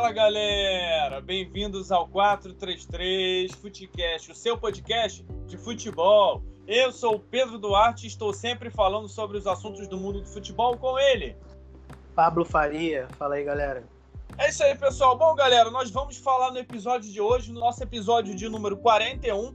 Fala galera, bem-vindos ao 433 Futecast, o seu podcast de futebol. Eu sou o Pedro Duarte e estou sempre falando sobre os assuntos do mundo do futebol com ele. Pablo Faria, fala aí galera. É isso aí, pessoal. Bom, galera, nós vamos falar no episódio de hoje, no nosso episódio de número 41,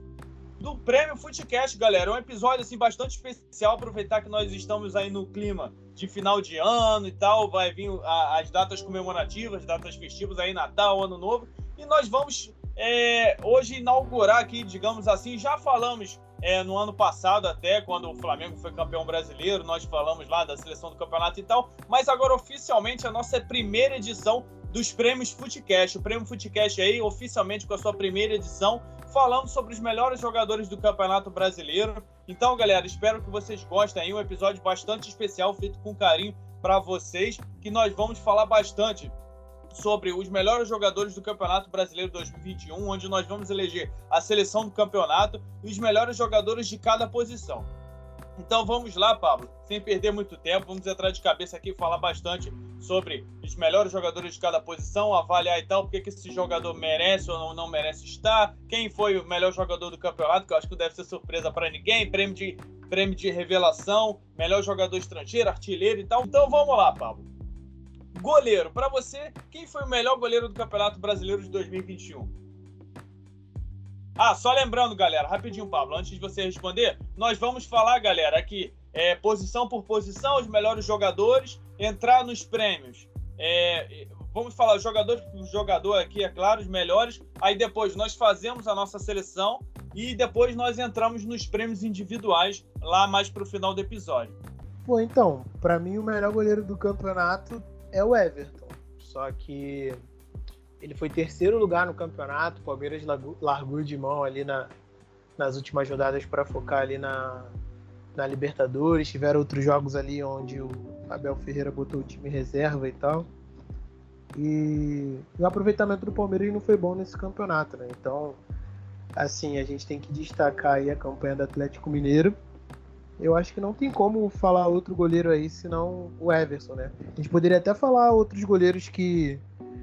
do Prêmio Footcast, galera. É um episódio assim bastante especial, aproveitar que nós estamos aí no clima de final de ano e tal, vai vir a, as datas comemorativas, datas festivas aí, Natal, Ano Novo, e nós vamos é, hoje inaugurar aqui, digamos assim, já falamos é, no ano passado até, quando o Flamengo foi campeão brasileiro, nós falamos lá da seleção do campeonato e tal, mas agora oficialmente a nossa primeira edição dos prêmios Footcast. O prêmio Footcast aí, oficialmente com a sua primeira edição, falando sobre os melhores jogadores do Campeonato Brasileiro. Então, galera, espero que vocês gostem aí, um episódio bastante especial, feito com carinho para vocês, que nós vamos falar bastante sobre os melhores jogadores do Campeonato Brasileiro 2021, onde nós vamos eleger a seleção do campeonato e os melhores jogadores de cada posição. Então vamos lá, Pablo, sem perder muito tempo, vamos entrar de cabeça aqui e falar bastante sobre os melhores jogadores de cada posição, avaliar e tal, porque que esse jogador merece ou não, merece estar, quem foi o melhor jogador do campeonato, que eu acho que não deve ser surpresa para ninguém, prêmio de, prêmio de revelação, melhor jogador estrangeiro, artilheiro e tal. Então vamos lá, Pablo. Goleiro, para você, quem foi o melhor goleiro do Campeonato Brasileiro de 2021? Ah, só lembrando, galera, rapidinho, Pablo, antes de você responder, nós vamos falar, galera, aqui, é, posição por posição, os melhores jogadores, entrar nos prêmios. É, vamos falar jogador por jogador aqui, é claro, os melhores. Aí depois nós fazemos a nossa seleção e depois nós entramos nos prêmios individuais lá mais pro final do episódio. Pô, então, para mim o melhor goleiro do campeonato é o Everton. Só que ele foi terceiro lugar no campeonato. O Palmeiras largou de mão ali na, nas últimas rodadas para focar ali na, na Libertadores. Tiveram outros jogos ali onde o Abel Ferreira botou o time reserva e tal. E o aproveitamento do Palmeiras não foi bom nesse campeonato, né? Então, assim, a gente tem que destacar aí a campanha do Atlético Mineiro. Eu acho que não tem como falar outro goleiro aí senão o Everson, né? A gente poderia até falar outros goleiros que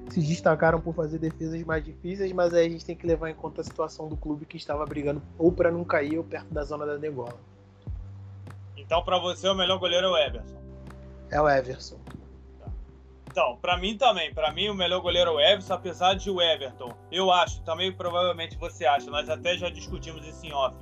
se destacaram por fazer defesas mais difíceis, mas aí a gente tem que levar em conta a situação do clube que estava brigando ou para não cair ou perto da zona da degola. Então, para você, o melhor goleiro é o Everson. É o Everson. Tá. Então, para mim também. Para mim, o melhor goleiro é o Everson, apesar de o Everton. Eu acho, também provavelmente você acha, nós até já discutimos isso em off,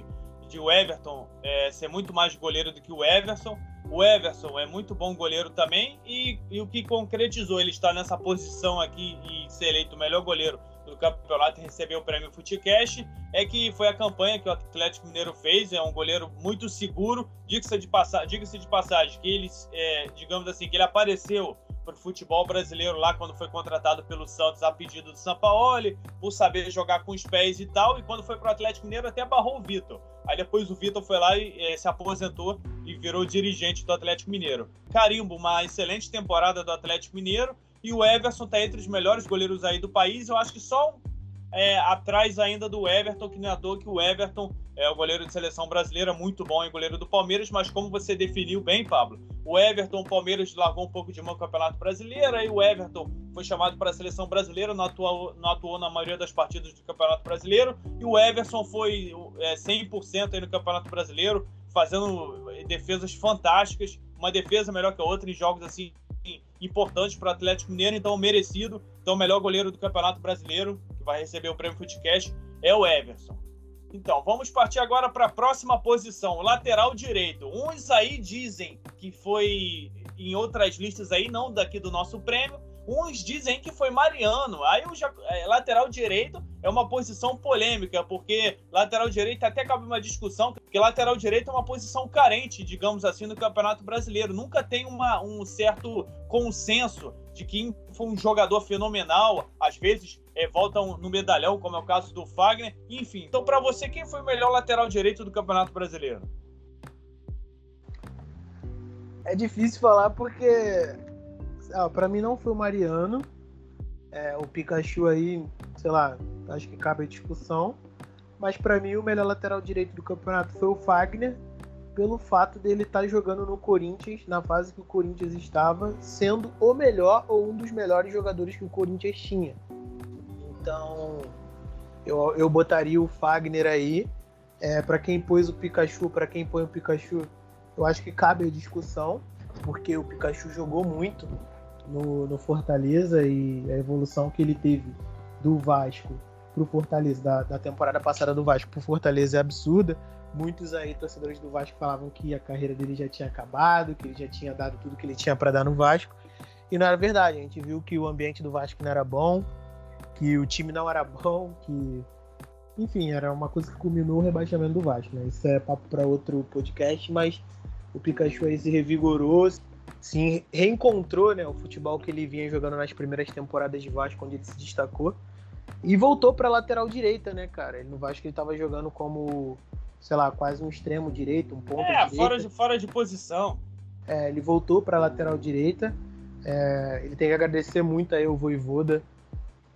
de o Everton é, ser muito mais goleiro do que o Everson. O Everson é muito bom goleiro também e, e o que concretizou ele estar nessa posição aqui e ser eleito o melhor goleiro do campeonato e receber o prêmio Futecast é que foi a campanha que o Atlético Mineiro fez. É um goleiro muito seguro. Diga-se de, passa diga de passagem que ele, é, digamos assim, que ele apareceu para o futebol brasileiro lá quando foi contratado pelo Santos a pedido do Sampaoli, por saber jogar com os pés e tal. E quando foi para o Atlético Mineiro até barrou o Vitor. Aí depois o Vitor foi lá e é, se aposentou e virou dirigente do Atlético Mineiro. Carimbo, uma excelente temporada do Atlético Mineiro. E o Everson está entre os melhores goleiros aí do país. Eu acho que só é, atrás ainda do Everton, que é à toa que o Everton é o goleiro de seleção brasileira, muito bom, e goleiro do Palmeiras, mas como você definiu bem, Pablo, o Everton, o Palmeiras largou um pouco de mão no Campeonato Brasileiro, aí o Everton foi chamado para a seleção brasileira, não atuou, não atuou na maioria das partidas do Campeonato Brasileiro, e o Everson foi é, 100% aí no Campeonato Brasileiro, fazendo defesas fantásticas, uma defesa melhor que a outra em jogos assim importantes para o Atlético Mineiro, então merecido. Então, o melhor goleiro do Campeonato Brasileiro, que vai receber o prêmio Footcast, é o Everson. Então, vamos partir agora para a próxima posição, lateral direito. Uns aí dizem que foi em outras listas aí, não daqui do nosso prêmio, Uns dizem que foi Mariano. Aí o é, lateral direito é uma posição polêmica, porque lateral direito até cabe uma discussão, porque lateral direito é uma posição carente, digamos assim, no Campeonato Brasileiro. Nunca tem uma, um certo consenso de quem foi um jogador fenomenal, às vezes é, voltam no medalhão, como é o caso do Fagner. Enfim, então para você, quem foi o melhor lateral direito do Campeonato Brasileiro? É difícil falar porque ah, para mim não foi o Mariano. É, o Pikachu aí, sei lá, acho que cabe a discussão. Mas para mim o melhor lateral direito do campeonato foi o Fagner. pelo fato dele estar tá jogando no Corinthians, na fase que o Corinthians estava, sendo o melhor ou um dos melhores jogadores que o Corinthians tinha. Então, eu, eu botaria o Fagner aí. É, para quem pôs o Pikachu, para quem põe o Pikachu, eu acho que cabe a discussão, porque o Pikachu jogou muito no, no Fortaleza e a evolução que ele teve do Vasco pro Fortaleza, da, da temporada passada do Vasco pro Fortaleza é absurda. Muitos aí, torcedores do Vasco, falavam que a carreira dele já tinha acabado, que ele já tinha dado tudo que ele tinha para dar no Vasco. E não era verdade. A gente viu que o ambiente do Vasco não era bom, que o time não era bom, que. Enfim, era uma coisa que culminou o rebaixamento do Vasco, né? Isso é papo para outro podcast, mas o Pikachu aí se revigorou, se reencontrou, né? O futebol que ele vinha jogando nas primeiras temporadas de Vasco, onde ele se destacou. E voltou para lateral direita, né, cara? Ele no Vasco ele tava jogando como sei lá, quase um extremo direito, um ponto É, fora de, fora de posição. É, ele voltou para a lateral direita. É, ele tem que agradecer muito aí o Voivoda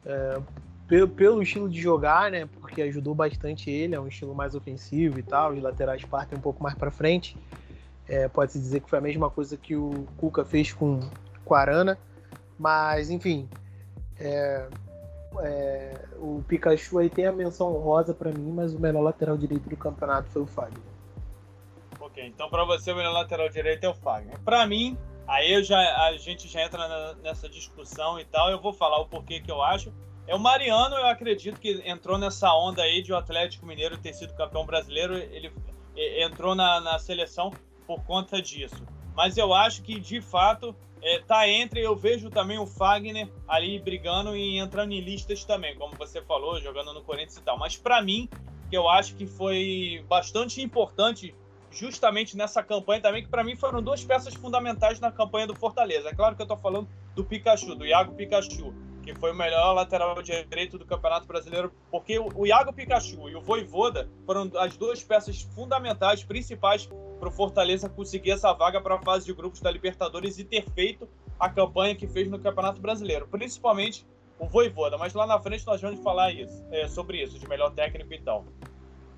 é, pelo, pelo, estilo de jogar, né? Porque ajudou bastante ele, é um estilo mais ofensivo e tal. Os laterais partem um pouco mais para frente. É, Pode-se dizer que foi a mesma coisa que o Cuca fez com, com a Arana. Mas, enfim, é, é, o Pikachu aí tem a menção rosa para mim, mas o melhor lateral direito do campeonato foi o Fagner. Ok, então para você o melhor lateral direito é o Fagner. Para mim, aí eu já, a gente já entra na, nessa discussão e tal, eu vou falar o porquê que eu acho. É o Mariano, eu acredito que entrou nessa onda aí de o Atlético Mineiro ter sido campeão brasileiro, ele entrou na, na seleção por conta disso. Mas eu acho que, de fato, é, tá entre, eu vejo também o Fagner ali brigando e entrando em listas também, como você falou, jogando no Corinthians e tal. Mas para mim, que eu acho que foi bastante importante justamente nessa campanha também, que para mim foram duas peças fundamentais na campanha do Fortaleza. É claro que eu tô falando do Pikachu, do Iago Pikachu, que foi o melhor lateral direito do Campeonato Brasileiro, porque o Iago Pikachu e o Voivoda foram as duas peças fundamentais, principais para o Fortaleza conseguir essa vaga para a fase de grupos da Libertadores e ter feito a campanha que fez no Campeonato Brasileiro, principalmente o Voivoda, mas lá na frente nós vamos falar isso, é, sobre isso, de melhor técnico e tal.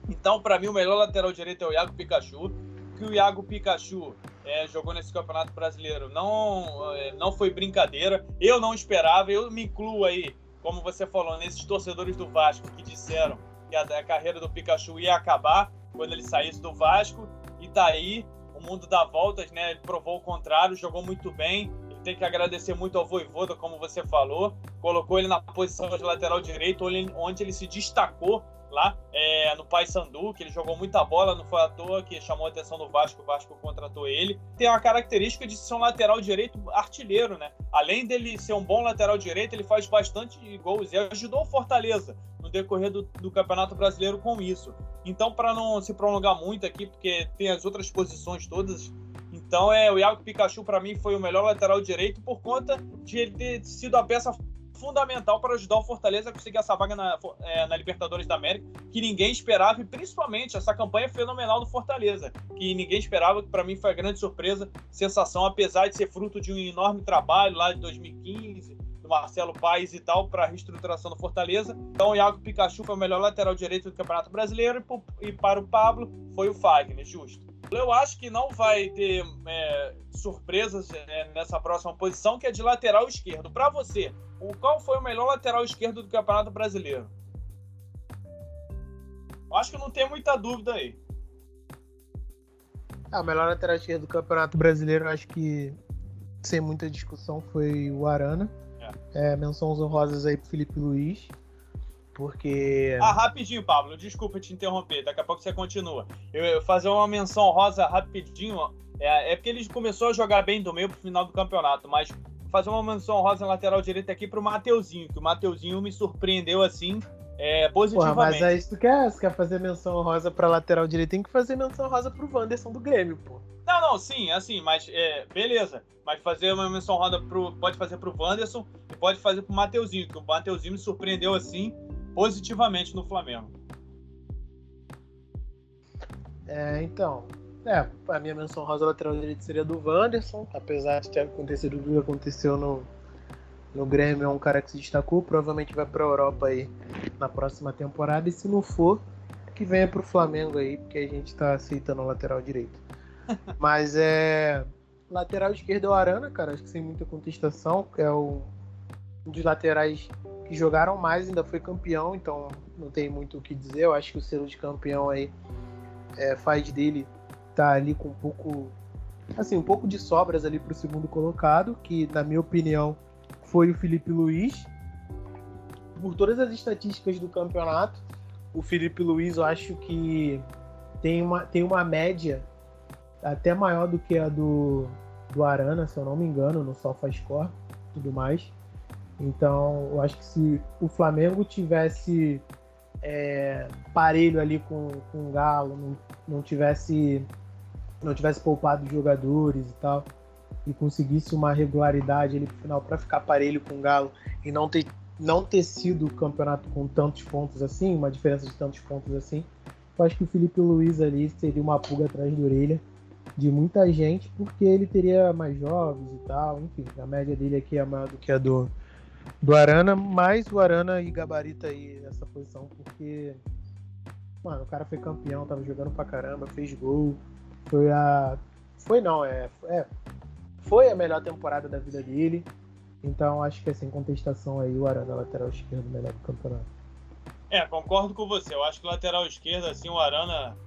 Então, para mim, o melhor lateral direito é o Iago Pikachu, que o Iago Pikachu é, jogou nesse Campeonato Brasileiro não, é, não foi brincadeira, eu não esperava, eu me incluo aí, como você falou, nesses torcedores do Vasco que disseram que a, a carreira do Pikachu ia acabar quando ele saísse do Vasco, e tá aí, o mundo dá voltas, né? Ele provou o contrário, jogou muito bem. Ele tem que agradecer muito ao Voivoda, como você falou. Colocou ele na posição de lateral direito, onde ele se destacou lá é, no Paysandu, que ele jogou muita bola, não foi à toa que chamou a atenção do Vasco, o Vasco contratou ele. Tem uma característica de ser um lateral direito artilheiro, né? Além dele ser um bom lateral direito, ele faz bastante gols e ajudou o Fortaleza no decorrer do, do Campeonato Brasileiro com isso. Então, para não se prolongar muito aqui, porque tem as outras posições todas, então é o Iago Pikachu para mim foi o melhor lateral direito por conta de ele ter sido a peça fundamental para ajudar o Fortaleza a conseguir essa vaga na, é, na, Libertadores da América, que ninguém esperava, e principalmente essa campanha fenomenal do Fortaleza, que ninguém esperava, que para mim foi a grande surpresa, sensação, apesar de ser fruto de um enorme trabalho lá de 2015, do Marcelo Paes e tal, para a reestruturação do Fortaleza. Então o Iago Pikachu foi o melhor lateral direito do Campeonato Brasileiro, e para o Pablo foi o Fagner, justo. Eu acho que não vai ter é, surpresas é, nessa próxima posição, que é de lateral esquerdo. Para você, o qual foi o melhor lateral esquerdo do Campeonato Brasileiro? Acho que não tem muita dúvida aí. Ah, o melhor lateral esquerdo do Campeonato Brasileiro, acho que sem muita discussão, foi o Arana. É. É, menções honrosas aí pro Felipe Luiz. Porque. Ah, rapidinho, Pablo, desculpa te interromper, daqui a pouco você continua. Eu, eu fazer uma menção rosa rapidinho. É, é porque ele começou a jogar bem do meio pro final do campeonato, mas fazer uma menção rosa na lateral direita aqui pro Mateuzinho, que o Mateuzinho me surpreendeu assim. É, positivamente. Porra, mas aí se tu quer, se quer fazer menção rosa pra lateral direita, tem que fazer menção rosa pro Wanderson do Grêmio, pô. Não, não, sim, assim, mas é, beleza. Mas fazer uma menção rosa pro. Pode fazer pro Wanderson e pode fazer pro Mateuzinho, que o Mateuzinho me surpreendeu assim positivamente no Flamengo. É, então. É, a minha menção rosa lateral direito seria do Wanderson, apesar de ter acontecido o que aconteceu no, no Grêmio, é um cara que se destacou, provavelmente vai para a Europa aí na próxima temporada, e se não for, que venha para o Flamengo aí, porque a gente está aceitando o lateral direito. Mas é. Lateral esquerdo é o Arana, cara, acho que sem muita contestação. É o... um dos laterais que jogaram mais, ainda foi campeão, então não tem muito o que dizer. Eu acho que o selo de campeão aí é, faz dele tá ali com um pouco. Assim, um pouco de sobras ali pro segundo colocado, que na minha opinião foi o Felipe Luiz. Por todas as estatísticas do campeonato, o Felipe Luiz eu acho que tem uma, tem uma média até maior do que a do, do Arana, se eu não me engano, no SofaScore e tudo mais. Então, eu acho que se o Flamengo tivesse é, parelho ali com, com o Galo, não, não tivesse não tivesse poupado jogadores e tal, e conseguisse uma regularidade ali pro final para ficar parelho com o Galo e não ter, não ter sido o campeonato com tantos pontos assim, uma diferença de tantos pontos assim, eu acho que o Felipe Luiz ali seria uma pulga atrás da orelha de muita gente, porque ele teria mais jogos e tal, enfim, a média dele aqui é maior do que a do, do Arana, mas o Arana e gabarita aí essa posição, porque, mano, o cara foi campeão, tava jogando pra caramba, fez gol, foi a. Foi não, é, é. Foi a melhor temporada da vida dele, então acho que é sem contestação aí o Arana lateral esquerdo melhor do campeonato. É, concordo com você. Eu acho que lateral esquerdo, assim, o Arana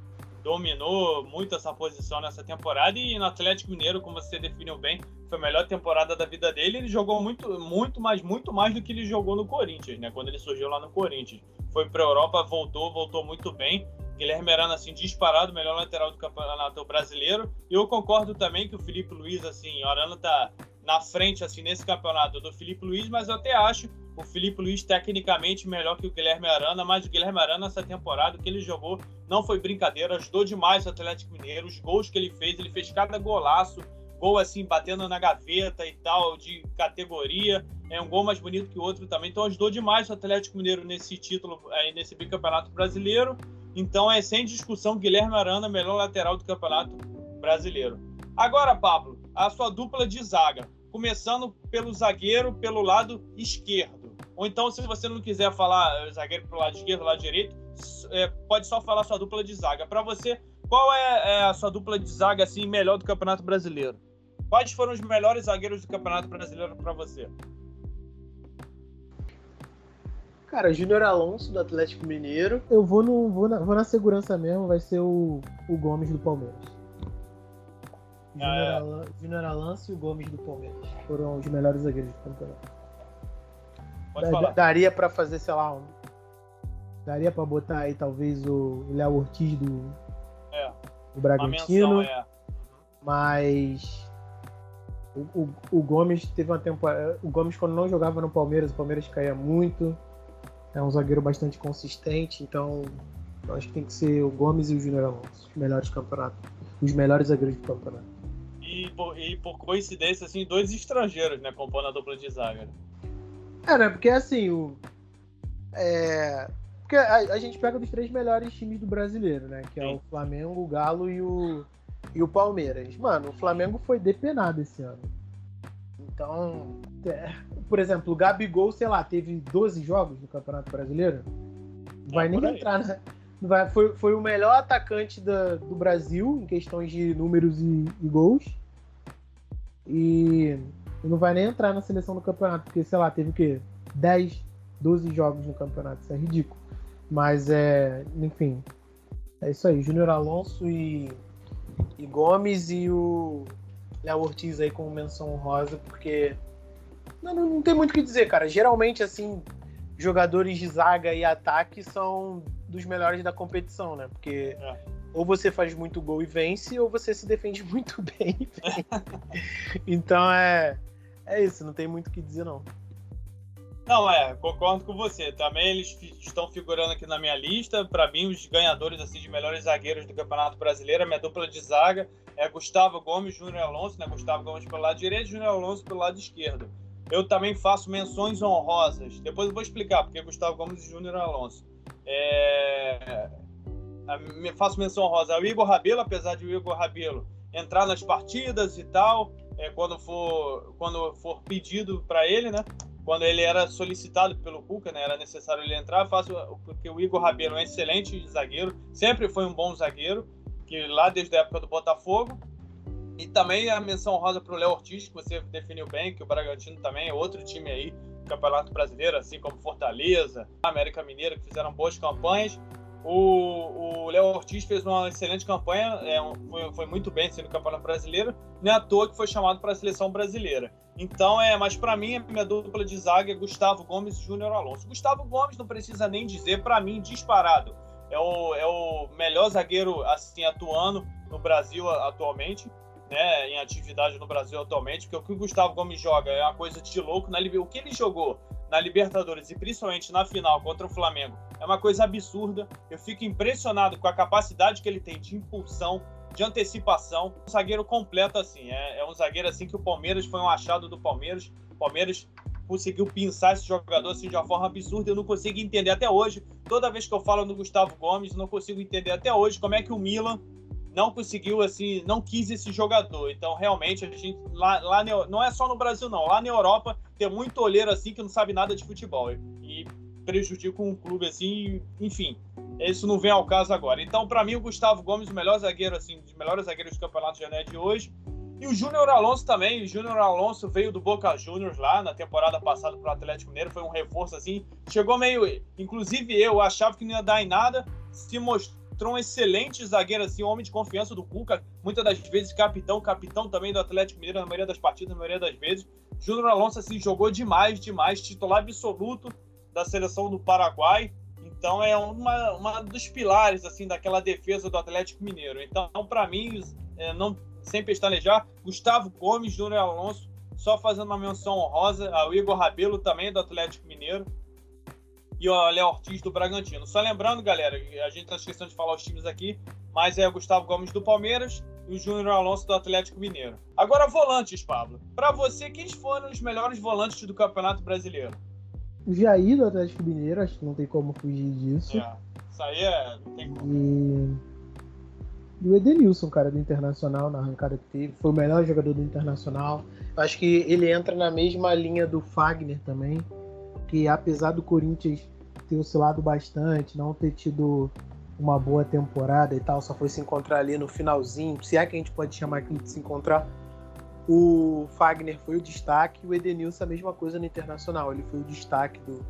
dominou muito essa posição nessa temporada e no Atlético Mineiro, como você definiu bem, foi a melhor temporada da vida dele. Ele jogou muito, muito mais, muito mais do que ele jogou no Corinthians, né? Quando ele surgiu lá no Corinthians. Foi para a Europa, voltou, voltou muito bem. Guilherme Arana, assim, disparado, melhor lateral do campeonato brasileiro. E eu concordo também que o Felipe Luiz, assim, o Arana tá na frente, assim, nesse campeonato do Felipe Luiz, mas eu até acho o Felipe Luiz tecnicamente melhor que o Guilherme Arana, mas o Guilherme Arana, essa temporada que ele jogou, não foi brincadeira, ajudou demais o Atlético Mineiro, os gols que ele fez, ele fez cada golaço, gol assim, batendo na gaveta e tal, de categoria, é um gol mais bonito que o outro também, então ajudou demais o Atlético Mineiro nesse título, aí, nesse bicampeonato brasileiro, então é sem discussão Guilherme Arana, melhor lateral do campeonato brasileiro. Agora, Pablo, a sua dupla de zaga, começando pelo zagueiro pelo lado esquerdo. Ou então, se você não quiser falar eh, zagueiro pro lado esquerdo, lado direito, é, pode só falar sua dupla de zaga. Para você, qual é, é, a sua dupla de zaga assim melhor do Campeonato Brasileiro? Quais foram os melhores zagueiros do Campeonato Brasileiro para você? Cara, Júnior Alonso do Atlético Mineiro. Eu vou, no, vou, na, vou na segurança mesmo, vai ser o, o Gomes do Palmeiras. Ah, Júnior, é. Alonso e o Gomes do Palmeiras foram os melhores zagueiros do campeonato. Falar. Daria para fazer, sei lá, um... daria para botar aí talvez o Léo Ortiz do, é. do Bragantino. Menção, é. Mas o, o, o, Gomes teve uma temporada. O Gomes, quando não jogava no Palmeiras, o Palmeiras caía muito. É um zagueiro bastante consistente, então acho que tem que ser o Gomes e o Júnior Alonso, os melhores campeonatos. Os melhores zagueiros do campeonato. E por, e por coincidência, assim, dois estrangeiros, né, compondo a dupla de zaga. É, né? Porque assim, o. É. Porque a, a, gente pega dos três melhores times do brasileiro, né? Que é Sim. o Flamengo, o Galo e o, e o Palmeiras. Mano, o Flamengo foi depenado esse ano. Então, é, por exemplo, o Gabigol, sei lá, teve 12 jogos no Campeonato Brasileiro. Não vai é, nem entrar, né? Vai, foi, foi o melhor atacante da, do Brasil em questões de números e, e gols. E não vai nem entrar na seleção do campeonato, porque, sei lá, teve o quê? 10, 12 jogos no campeonato, isso é ridículo. Mas é, enfim, é isso aí. Júnior Alonso e, e Gomes e o Léo Ortiz aí com menção rosa, porque não, não, não tem muito o que dizer, cara. Geralmente, assim, jogadores de zaga e ataque são dos melhores da competição, né? Porque é. ou você faz muito gol e vence, ou você se defende muito bem. então é é isso, não tem muito o que dizer, não. Não, é, concordo com você. Também eles estão figurando aqui na minha lista. Para mim, os ganhadores assim, de melhores zagueiros do Campeonato Brasileiro, a minha dupla de zaga é Gustavo Gomes Júnior Alonso, né? Gustavo Gomes pelo lado direito e Júnior Alonso pelo lado esquerdo. Eu também faço menções honrosas. Depois eu vou explicar porque Gustavo Gomes e Júnior Alonso. É... Faço menção honrosa ao Igor Rabelo, apesar de o Igor Rabelo entrar nas partidas e tal é, quando, for, quando for pedido para ele, né? Quando ele era solicitado pelo Cuca, né? Era necessário ele entrar, faço porque o Igor Rabelo é um excelente zagueiro, sempre foi um bom zagueiro, que lá desde a época do Botafogo, E também a menção rosa para o Léo Ortiz, que você definiu bem, que o Bragantino também é outro time aí Campeonato Brasileiro, assim como Fortaleza, América Mineira, que fizeram boas campanhas. O Léo Ortiz fez uma excelente campanha, é, foi, foi, muito bem sendo Campeonato Brasileiro, nem à toa que foi chamado para a seleção brasileira. Então, é, mas para mim, a minha dupla de zaga é Gustavo Gomes e Júnior Alonso. Gustavo Gomes não precisa nem dizer, para mim, disparado. É o, é o melhor zagueiro assim atuando no Brasil atualmente né, em atividade no Brasil atualmente, porque o que o Gustavo Gomes joga é uma coisa de louco. Na, o que ele jogou na Libertadores e principalmente na final contra o Flamengo é uma coisa absurda. Eu fico impressionado com a capacidade que ele tem de impulsão, de antecipação. Um zagueiro completo assim. É, é um zagueiro assim que o Palmeiras foi um achado do Palmeiras. O Palmeiras conseguiu pinçar esse jogador assim de uma forma absurda. Eu não consigo entender até hoje. Toda vez que eu falo no Gustavo Gomes, não consigo entender até hoje como é que o Milan não conseguiu, assim, não quis esse jogador. Então, realmente, a gente, lá, lá não é só no Brasil, não. Lá na Europa, tem muito olheiro, assim, que não sabe nada de futebol. E prejudica um clube, assim, enfim. Isso não vem ao caso agora. Então, para mim, o Gustavo Gomes, o melhor zagueiro, assim, dos melhores zagueiros do Campeonato Janeiro de hoje. E o Júnior Alonso também. O Júnior Alonso veio do Boca Juniors lá na temporada passada para o Atlético Mineiro. Foi um reforço, assim. Chegou meio. Inclusive, eu achava que não ia dar em nada. Se mostrou um excelente zagueiro, assim, um homem de confiança do Cuca, muitas das vezes capitão, capitão também do Atlético Mineiro na maioria das partidas, na maioria das vezes. Júnior Alonso, assim, jogou demais, demais, titular absoluto da seleção do Paraguai. Então é uma, uma dos pilares, assim, daquela defesa do Atlético Mineiro. Então, para mim, é, não sem pestanejar, Gustavo Gomes, Júnior Alonso, só fazendo uma menção honrosa ao Igor Rabelo também do Atlético Mineiro e o Léo Ortiz do Bragantino. Só lembrando, galera, a gente está esquecendo de falar os times aqui, mas é o Gustavo Gomes do Palmeiras e o Júnior Alonso do Atlético Mineiro. Agora, volantes, Pablo. Para você, quem foram os melhores volantes do Campeonato Brasileiro? O Jair do Atlético Mineiro, acho que não tem como fugir disso. É, isso aí é. Não tem como. E... E o Edenilson, cara, do Internacional, na arrancada que teve, foi o melhor jogador do Internacional. Acho que ele entra na mesma linha do Fagner também que apesar do Corinthians ter oscilado bastante, não ter tido uma boa temporada e tal, só foi se encontrar ali no finalzinho, se é que a gente pode chamar aquilo de se encontrar, o Fagner foi o destaque o Edenilson a mesma coisa no Internacional, ele foi o destaque do,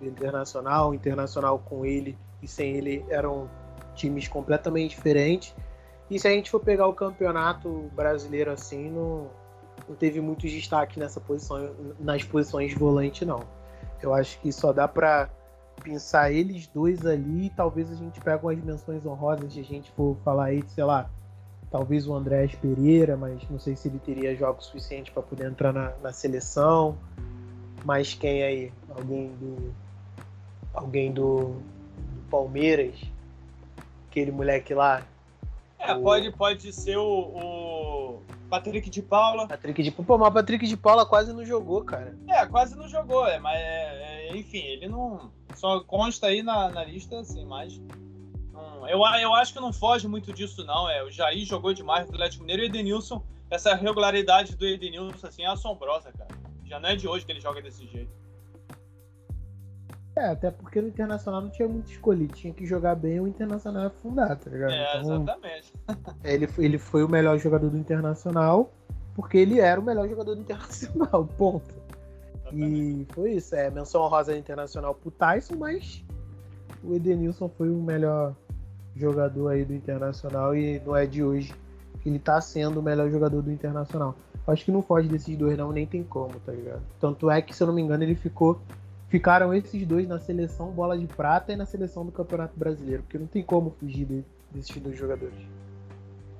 do Internacional, o Internacional com ele e sem ele eram times completamente diferentes, e se a gente for pegar o campeonato brasileiro assim, não, não teve muito destaque nessa posição, nas posições volante não. Eu acho que só dá para pensar eles dois ali talvez a gente pegue umas menções honrosas se a gente for falar aí, sei lá, talvez o Andrés Pereira, mas não sei se ele teria jogos suficientes para poder entrar na, na, seleção. Mas quem aí? Alguém do. Alguém do, do Palmeiras? Aquele moleque lá? É, o... pode, pode ser o, o Patrick de Paula. Patrick de Pô, mas o Patrick de Paula quase não jogou, cara. É, quase não jogou, é, mas é, é, enfim, ele não. Só consta aí na, na lista, assim, mas. eu, eu acho que não foge muito disso, não. É, o Jair jogou demais no Atlético Mineiro e o Edenilson, essa regularidade do Edenilson, assim, é assombrosa, cara. Já não é de hoje que ele joga desse jeito. É, até porque no Internacional não tinha muito escolha, tinha que jogar bem o Internacional afundar, tá ligado? É, então, exatamente. ele, ele foi o melhor jogador do Internacional porque ele era o melhor jogador do Internacional, ponto. Exatamente. E foi isso, é menção honrosa internacional pro Tyson, mas o Edenilson foi o melhor jogador aí do Internacional e não é de hoje que ele tá sendo o melhor jogador do Internacional. Acho que não foge desses dois não, nem tem como, tá ligado? Tanto é que, se eu não me engano, ele ficou ficaram esses dois na seleção bola de prata e na seleção do Campeonato Brasileiro, porque não tem como fugir de, desses dois jogadores.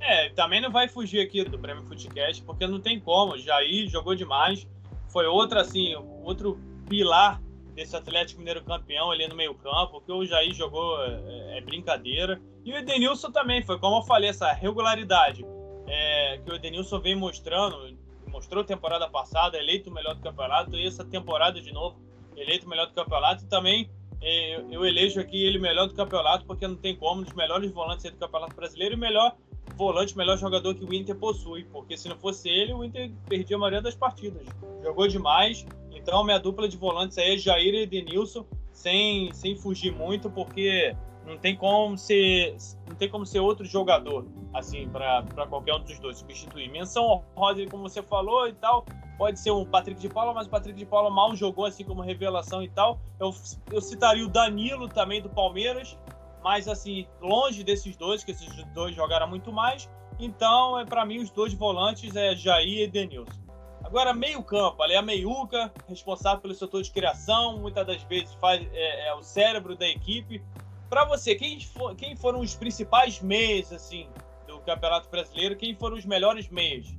É, também não vai fugir aqui do Prêmio Footcast, porque não tem como. Jair jogou demais. Foi outro, assim, outro pilar desse Atlético Mineiro campeão ali no meio-campo, porque o Jair jogou é, é, brincadeira. E o Edenilson também, foi como eu falei, essa regularidade é, que o Edenilson vem mostrando, mostrou temporada passada, eleito o melhor do campeonato, e essa temporada de novo eleito melhor do campeonato e também é, eu elejo aqui ele melhor do campeonato porque não tem como, um dos melhores volantes do campeonato brasileiro e melhor volante, melhor jogador que o Inter possui, porque se não fosse ele, o Inter perdia a maioria das partidas. Jogou demais, então minha dupla de volantes aí é Jair e Denilson, sem, sem fugir muito, porque não tem como ser, não tem como ser outro jogador assim para qualquer um dos dois substituir. Menção honrosa, como você falou e tal, pode ser um Patrick de Paula, mas o Patrick de Paula mal jogou assim como revelação e tal. Eu, eu citaria o Danilo também do Palmeiras, mas assim, longe desses dois, que esses dois jogaram muito mais. Então, é para mim os dois volantes é Jair e Denilson. Agora, meio-campo, ali é a meiuca, responsável pelo setor de criação, muitas das vezes faz, é, é o cérebro da equipe. Para você, quem, for, quem foram os principais meios assim do Campeonato Brasileiro? Quem foram os melhores meios?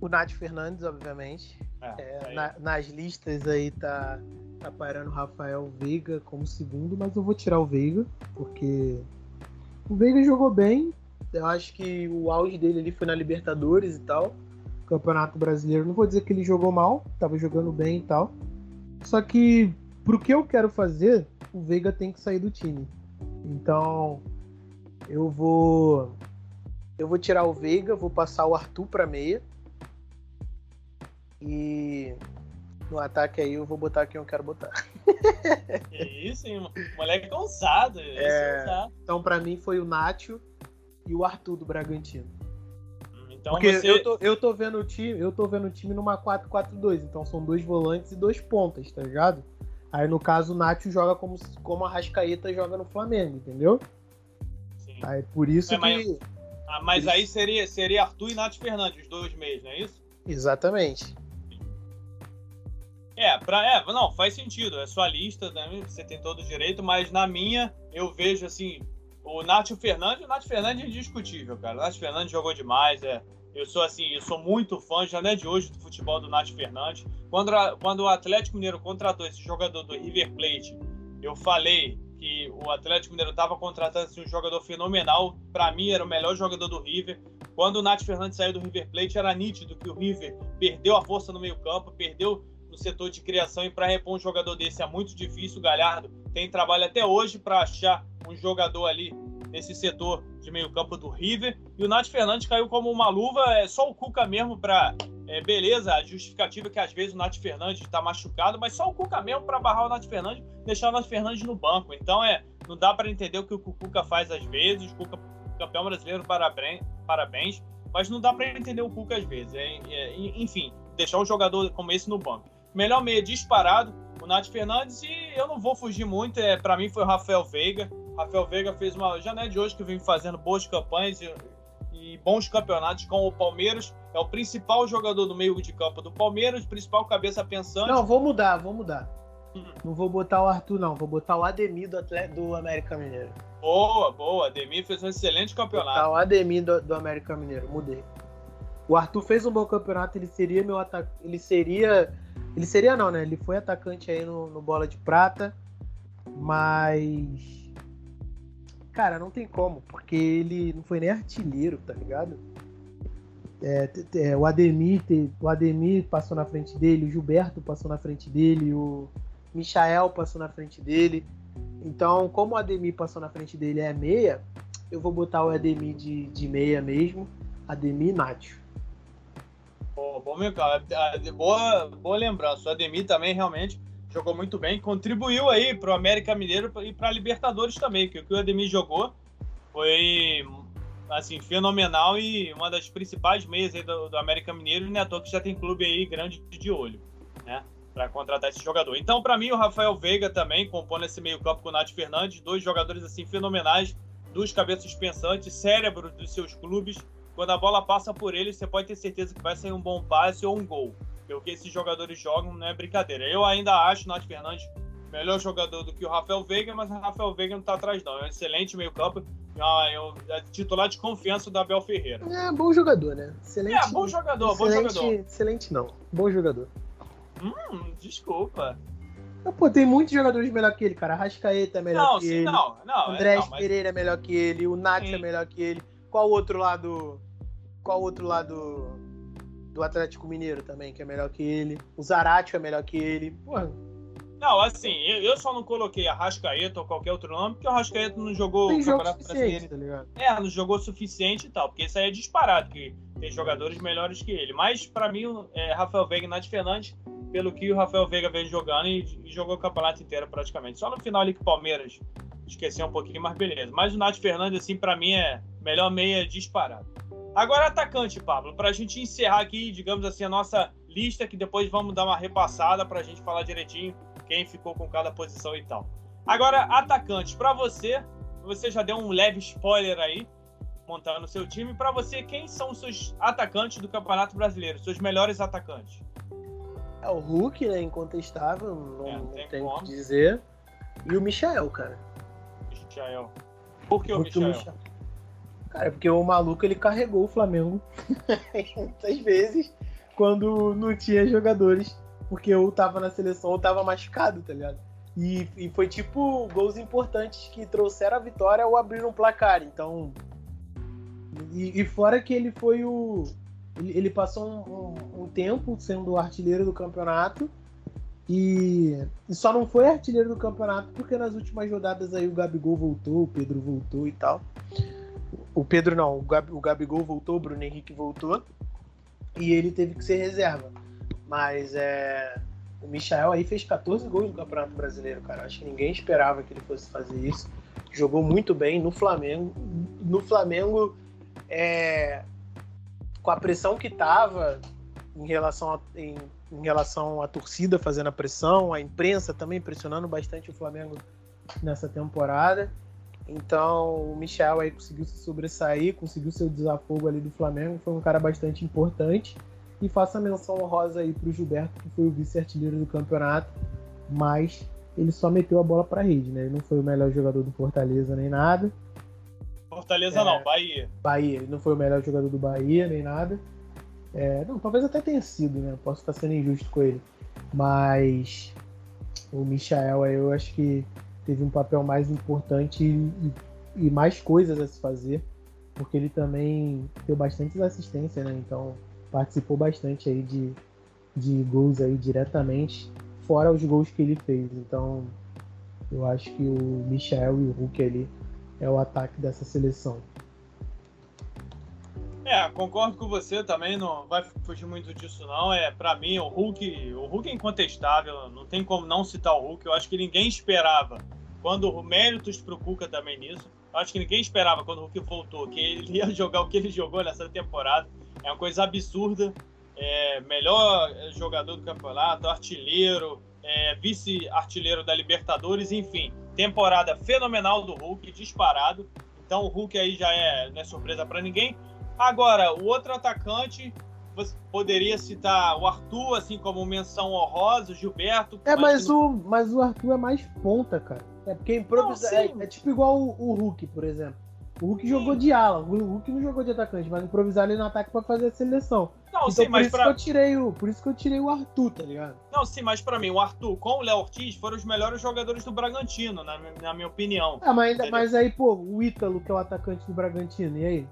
O Nath Fernandes, obviamente. É, é, na, nas listas aí tá, tá parando o Rafael Veiga como segundo, mas eu vou tirar o Veiga, porque o Veiga jogou bem. Eu acho que o auge dele ali foi na Libertadores e tal. Campeonato Brasileiro. Não vou dizer que ele jogou mal, tava jogando bem e tal. Só que pro que eu quero fazer, o Veiga tem que sair do time. Então, eu vou eu vou tirar o Veiga, vou passar o Arthur para meia. E no ataque aí eu vou botar quem eu quero botar. Que isso, hein? Moleque ousado. É... Então, para mim, foi o Nacho e o Arthur do Bragantino. Então Porque você... eu, tô, eu tô vendo o time, eu tô vendo o time numa 4-4-2, então são dois volantes e dois pontas, tá ligado? Aí no caso o Nacho joga como, como a Rascaeta joga no Flamengo, entendeu? Sim. Aí por isso é, mas, que. Ah, mas aí seria, seria Arthur e Nath Fernandes, os dois meios, não é isso? Exatamente. É, pra, é, não, faz sentido. É sua lista, né? você tem todo o direito, mas na minha eu vejo assim, o Nath Fernandes, o Nath Fernandes é indiscutível, cara. O Nath Fernandes jogou demais, é. Eu sou assim, eu sou muito fã, já não é de hoje, do futebol do Nath Fernandes. Quando, a, quando o Atlético Mineiro contratou esse jogador do River Plate, eu falei que o Atlético Mineiro estava contratando assim, um jogador fenomenal. Para mim, era o melhor jogador do River. Quando o Nath Fernandes saiu do River Plate, era nítido que o River perdeu a força no meio-campo, perdeu no setor de criação. E para repor um jogador desse é muito difícil. O Galhardo tem trabalho até hoje para achar um jogador ali nesse setor de meio-campo do River. E o Nath Fernandes caiu como uma luva, é só o Cuca mesmo para. É, beleza, a justificativa é que às vezes o Nath Fernandes está machucado, mas só o Cuca mesmo para barrar o Nath Fernandes, deixar o Nath Fernandes no banco. Então é, não dá para entender o que o Cuca faz às vezes. O Cuca, campeão brasileiro, parabéns, parabéns mas não dá para entender o Cuca às vezes. É, é, enfim, deixar um jogador como esse no banco. Melhor meia disparado, o Nath Fernandes, e eu não vou fugir muito, é, para mim foi o Rafael Veiga. Rafael Veiga fez uma. É de hoje que vem fazendo boas campanhas e, e, bons campeonatos com o Palmeiras. É o principal jogador do meio de campo do Palmeiras, principal cabeça pensante. Não, vou mudar, vou mudar. Hum. Não vou botar o Arthur, não. Vou botar o Ademir do, Atlético, do América Mineiro. Boa, boa. Ademir fez um excelente campeonato. Botar o Ademir do, do América Mineiro. Mudei. O Arthur fez um bom campeonato, ele seria meu ataque. Ele seria. Ele seria não, né? Ele foi atacante aí no, no Bola de Prata. Mas Cara, não tem como, porque ele não foi nem artilheiro, tá ligado? É, é, o, Ademir, o Ademir passou na frente dele, o Gilberto passou na frente dele, o Michael passou na frente dele. Então, como o Ademir passou na frente dele é meia, eu vou botar o Ademir de, de meia mesmo, Ademir Nacho. Bom, boa, boa lembrança. O Ademir também realmente jogou muito bem, contribuiu aí para o América Mineiro e para a Libertadores também, que o que o Ademir jogou foi assim fenomenal e uma das principais meias do, do América Mineiro, né, que já tem clube aí grande de olho, né, para contratar esse jogador. Então, para mim, o Rafael Veiga também compondo esse meio-campo com o Nath Fernandes, dois jogadores assim fenomenais, duas cabeças pensantes, cérebro dos seus clubes. Quando a bola passa por eles, você pode ter certeza que vai sair um bom passe ou um gol. Porque o que esses jogadores jogam não é brincadeira. Eu ainda acho o Nath Fernandes melhor jogador do que o Rafael Veiga, mas o Rafael Veiga não tá atrás, não. É um excelente meio-campo. É, é titular de confiança do Abel Ferreira. É, bom jogador, né? Excelente. É, bom jogador, excelente, bom jogador. Excelente não. Bom jogador. Hum, desculpa. Pô, tem muitos jogadores melhor que ele, cara. Rascaeta é melhor não, que sim, ele. Não, não. É, não, mas... Pereira é melhor que ele. O Nath é melhor que ele. Qual outro lado. Qual outro lado do Atlético Mineiro também, que é melhor que ele. O Zarate é melhor que ele. Porra. Não, assim, eu só não coloquei a Rascaeta ou qualquer outro nome, porque o Rascaeta não jogou tem o Campeonato Brasileiro. Tá ligado? É, não jogou suficiente e tal, porque isso aí é disparado, que tem jogadores melhores que ele. Mas, para mim, é Rafael Veiga e Nath Fernandes, pelo que o Rafael Veiga vem jogando e, e, jogou o campeonato inteiro praticamente. Só no final ali que o Palmeiras esquecer um pouquinho, mas beleza. Mas o Nath Fernandes, assim, para mim é melhor meia disparado. Agora, atacante, Pablo, para a gente encerrar aqui, digamos assim, a nossa lista, que depois vamos dar uma repassada para a gente falar direitinho quem ficou com cada posição e tal. Agora, atacante, para você, você já deu um leve spoiler aí, montando o seu time. Para você, quem são os seus atacantes do Campeonato Brasileiro, seus melhores atacantes? É o Hulk, né? Incontestável, não, é, não tem o que dizer. E o Michael, cara. Michael. Por que o? Michael? Cara, porque o maluco ele carregou o Flamengo muitas vezes quando não tinha jogadores, porque ou tava na seleção ou tava machucado, tá ligado? E, e foi tipo gols importantes que trouxeram a vitória ou abriram o placar. Então. E, e fora que ele foi o. Ele, ele passou um, um, um, tempo sendo o artilheiro do campeonato. E, e, só não foi artilheiro do campeonato porque nas últimas rodadas aí o Gabigol voltou, o Pedro voltou e tal. O Pedro não, o, Gab, o Gabigol voltou, o Bruno Henrique voltou. E ele teve que ser reserva. Mas é o Michael aí fez 14 gols no Campeonato Brasileiro, cara. Acho que ninguém esperava que ele fosse fazer isso. Jogou muito bem no Flamengo. No Flamengo, é, com a pressão que tava em relação, a, em, em relação à torcida fazendo a pressão, a imprensa também pressionando bastante o Flamengo nessa temporada. Então o Michel aí conseguiu se sobressair, conseguiu seu desafogo ali do Flamengo, foi um cara bastante importante. E faça menção honrosa aí para o Gilberto, que foi o vice-artilheiro do campeonato, mas ele só meteu a bola para a rede, né? Ele não foi o melhor jogador do Fortaleza nem nada. Fortaleza é, não, Bahia. Bahia, ele não foi o melhor jogador do Bahia nem nada. É, não, talvez até tenha sido, né? Posso estar sendo injusto com ele. Mas o Michael aí eu acho que teve um papel mais importante e, e mais coisas a se fazer, porque ele também deu bastante assistência, né? Então participou bastante aí de, de gols aí diretamente, fora os gols que ele fez. Então, eu acho que o Michel e o Hulk ali é o ataque dessa seleção. É, concordo com você também, não vai fugir muito disso não. É, para mim o Hulk, o Hulk é incontestável, não tem como não citar o Hulk. Eu acho que ninguém esperava quando méritos pro Cuca também nisso. Acho que ninguém esperava quando o Hulk voltou que ele ia jogar o que ele jogou nessa temporada. É uma coisa absurda. É, melhor jogador do campeonato, artilheiro, é, vice-artilheiro da Libertadores, enfim. Temporada fenomenal do Hulk, disparado. Então o Hulk aí já é, não é surpresa para ninguém. Agora, o outro atacante, você poderia citar o Arthur, assim como menção honrosa, o Gilberto. É, mas, o, mas o Arthur é mais ponta, cara. É porque improvisa. É, é, tipo igual o, o Hulk, por exemplo. O Hulk sim. jogou de ala, o Hulk não jogou de atacante, mas improvisar ali no ataque para fazer a seleção. Não, então, sim, por mas isso pra... que eu tirei o, por isso que eu tirei o Arthur, tá ligado? Não, sim, mas para mim o Arthur com o Léo Ortiz foram os melhores jogadores do Bragantino, na, na minha opinião. Ah, mas, mas aí, pô, o Ítalo, que é o atacante do Bragantino, e aí?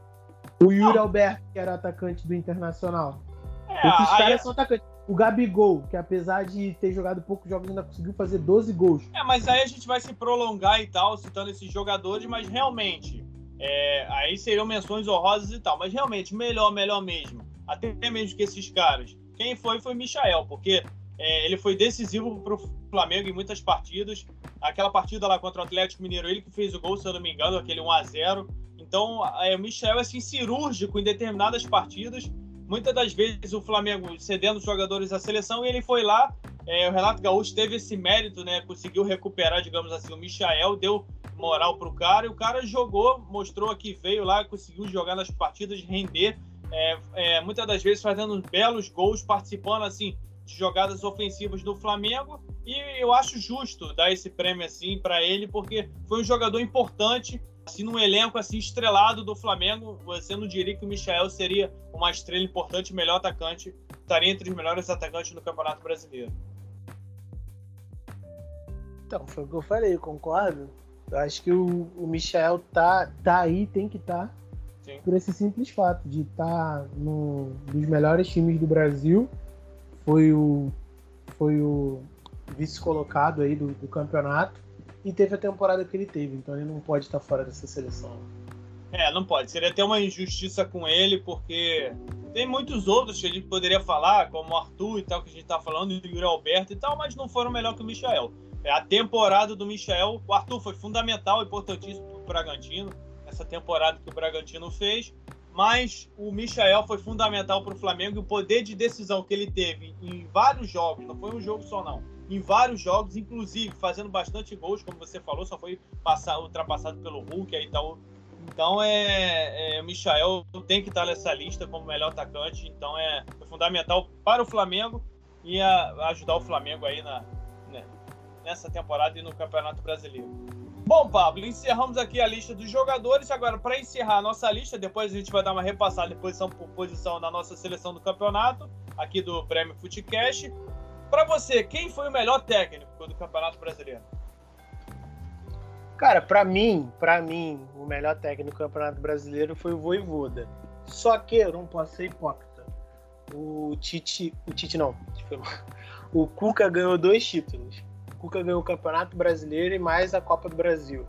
O Yuri não. Alberto, que era atacante do Internacional. É, Esses caras é... são atacantes. O Gabigol, que apesar de ter jogado poucos jogos, ainda conseguiu fazer 12 gols. É, mas aí a gente vai se prolongar e tal, citando esses jogadores, mas realmente, é, aí seriam menções honrosas e tal. Mas realmente, melhor, melhor mesmo. Até mesmo que esses caras. Quem foi foi Michael, porque é, ele foi decisivo para o Flamengo em muitas partidas. Aquela partida lá contra o Atlético Mineiro, ele que fez o gol, se eu não me engano, aquele 1 a 0 Então, é, o Michel é assim, cirúrgico em determinadas partidas muitas das vezes o Flamengo cedendo jogadores à seleção e ele foi lá. É, o Renato Gaúcho teve esse mérito, né? Conseguiu recuperar, digamos assim, o Michael, deu moral pro cara e o cara jogou, mostrou que veio lá, conseguiu jogar nas partidas, render, é, é, muitas das vezes fazendo belos gols, participando assim de jogadas ofensivas do Flamengo e eu acho justo dar esse prêmio assim para ele porque foi um jogador importante assim, num elenco assim estrelado do Flamengo, você não diria que o Michel seria uma estrela importante, melhor atacante, estaria entre os melhores atacantes do Campeonato Brasileiro? Então, foi o que eu falei, concordo. Eu acho que o, o Michel tá, tá aí, tem que estar. Tá, por esse simples fato de estar tá dos melhores times do Brasil. Foi o, foi o vice-colocado aí do, do campeonato e teve a temporada que ele teve, então ele não pode estar fora dessa seleção. É, não pode. Seria até uma injustiça com ele, porque tem muitos outros que a gente poderia falar, como o Arthur e tal, que a gente tá falando, e o Yuri Alberto e tal, mas não foram melhor que o Michael. é a temporada do Michel. O Arthur foi fundamental, importantíssimo para o Bragantino, essa temporada que o Bragantino fez. Mas o Michel foi fundamental para o Flamengo e o poder de decisão que ele teve em vários jogos, não foi um jogo só não, em vários jogos, inclusive fazendo bastante gols, como você falou, só foi passar, ultrapassado pelo Hulk aí tal. Então é, é Michael tem que estar nessa lista como melhor atacante, então é, é fundamental para o Flamengo e a, ajudar o Flamengo aí na, né, nessa temporada e no Campeonato Brasileiro. Bom, Pablo, encerramos aqui a lista dos jogadores. Agora, para encerrar a nossa lista, depois a gente vai dar uma repassada posição por posição na nossa seleção do campeonato, aqui do Prêmio Footcast. Para você, quem foi o melhor técnico do Campeonato Brasileiro? Cara, para mim, para mim, o melhor técnico do Campeonato Brasileiro foi o Voivoda. Só que eu não posso ser hipócrita. O Tite, o Tite não, o Cuca ganhou dois títulos. O Cuca ganhou o Campeonato Brasileiro e mais a Copa do Brasil.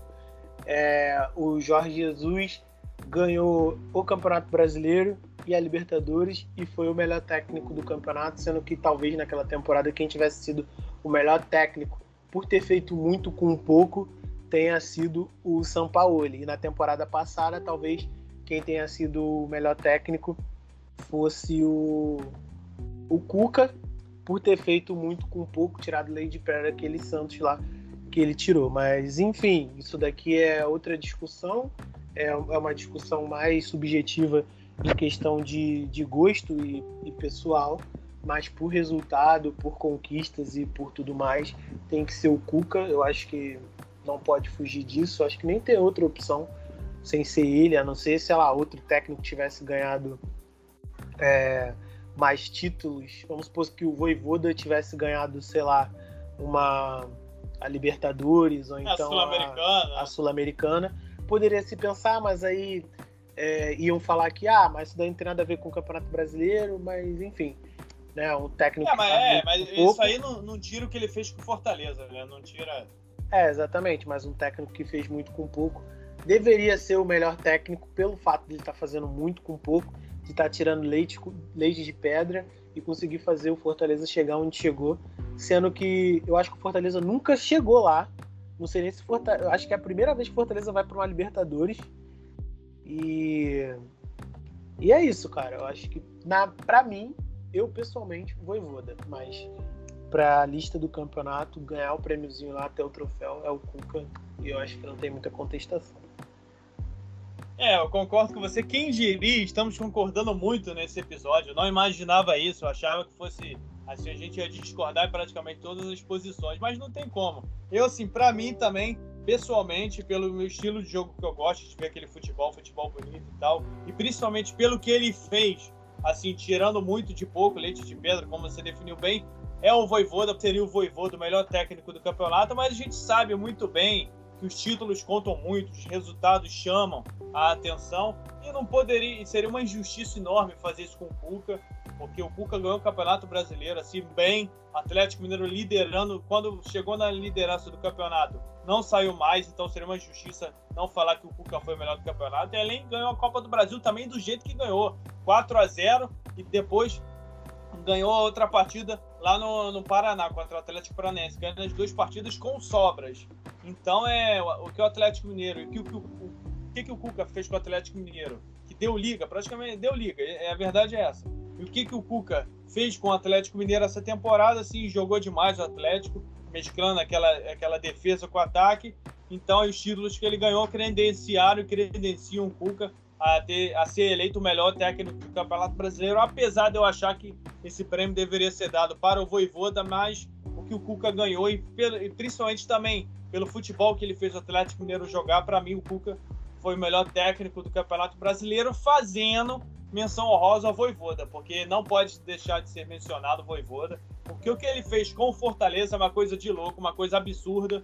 É, o Jorge Jesus ganhou o Campeonato Brasileiro e a Libertadores e foi o melhor técnico do campeonato, sendo que talvez naquela temporada quem tivesse sido o melhor técnico por ter feito muito com pouco tenha sido o Sampaoli. E na temporada passada, talvez quem tenha sido o melhor técnico fosse o, o Cuca, por ter feito muito com pouco, tirado lei de pedra aquele Santos lá que ele tirou. Mas, enfim, isso daqui é outra discussão, é, é uma discussão mais subjetiva em questão de, de gosto e, e pessoal, mas por resultado, por conquistas e por tudo mais, tem que ser o Cuca. Eu acho que não pode fugir disso. Acho que nem tem outra opção sem ser ele, a não ser, sei lá, outro técnico tivesse ganhado é, mais títulos. Vamos supor que o Voivoda tivesse ganhado, sei lá, uma a Libertadores ou então a Sul-Americana. Sul Poderia se pensar, mas aí é, iam falar que, ah, mas isso daí não tem nada a ver com o Campeonato Brasileiro, mas enfim, né, um técnico... É, mas, é, mas isso pouco. aí não, não tira o que ele fez com Fortaleza, né, não tira... É, exatamente, mas um técnico que fez muito com pouco deveria ser o melhor técnico pelo fato de ele estar tá fazendo muito com pouco, de estar tá tirando leite, leite de pedra e conseguir fazer o Fortaleza chegar onde chegou, sendo que eu acho que o Fortaleza nunca chegou lá, não sei nem se Fortaleza, acho que é a primeira vez que Fortaleza vai para uma Libertadores, e. E é isso, cara. Eu acho que, na, pra mim, eu pessoalmente, Voivoda. Mas pra lista do campeonato, ganhar o prêmiozinho lá até o troféu é o Cuca. E eu acho que não tem muita contestação. É, eu concordo com você. Quem diria, estamos concordando muito nesse episódio. Eu não imaginava isso. Eu achava que fosse. Assim, a gente ia discordar em praticamente todas as posições, mas não tem como. Eu, assim, para mim também, pessoalmente, pelo meu estilo de jogo que eu gosto, de ver aquele futebol, futebol bonito e tal, e principalmente pelo que ele fez, assim, tirando muito de pouco, leite de pedra, como você definiu bem, é o Voivoda, seria o Voivoda o melhor técnico do campeonato, mas a gente sabe muito bem que os títulos contam muito, os resultados chamam a atenção, e não poderia, seria uma injustiça enorme fazer isso com o Cuca, porque o Cuca ganhou o Campeonato Brasileiro, assim, bem, Atlético Mineiro liderando, quando chegou na liderança do campeonato, não saiu mais, então seria uma injustiça não falar que o Cuca foi o melhor do campeonato. E além ganhou a Copa do Brasil também do jeito que ganhou, 4 a 0 e depois ganhou outra partida lá no, no Paraná contra o Atlético Paranaense, ganhando as duas partidas com sobras. Então é o que o Atlético Mineiro, o que o, o, o que, que o Cuca fez com o Atlético Mineiro, que deu liga, praticamente deu liga, é, a verdade é essa. O que, que o Cuca fez com o Atlético Mineiro essa temporada, assim, jogou demais o Atlético, mesclando aquela, aquela defesa com ataque. Então, os títulos que ele ganhou credenciaram e credenciam o Cuca a, ter, a ser eleito o melhor técnico do Campeonato Brasileiro, apesar de eu achar que esse prêmio deveria ser dado para o Voivoda, mas o que o Cuca ganhou e, e principalmente também pelo futebol que ele fez o Atlético Mineiro jogar, para mim o Cuca foi o melhor técnico do Campeonato Brasileiro, fazendo menção honrosa ao Voivoda, porque não pode deixar de ser mencionado o Voivoda, porque o que ele fez com o Fortaleza é uma coisa de louco, uma coisa absurda,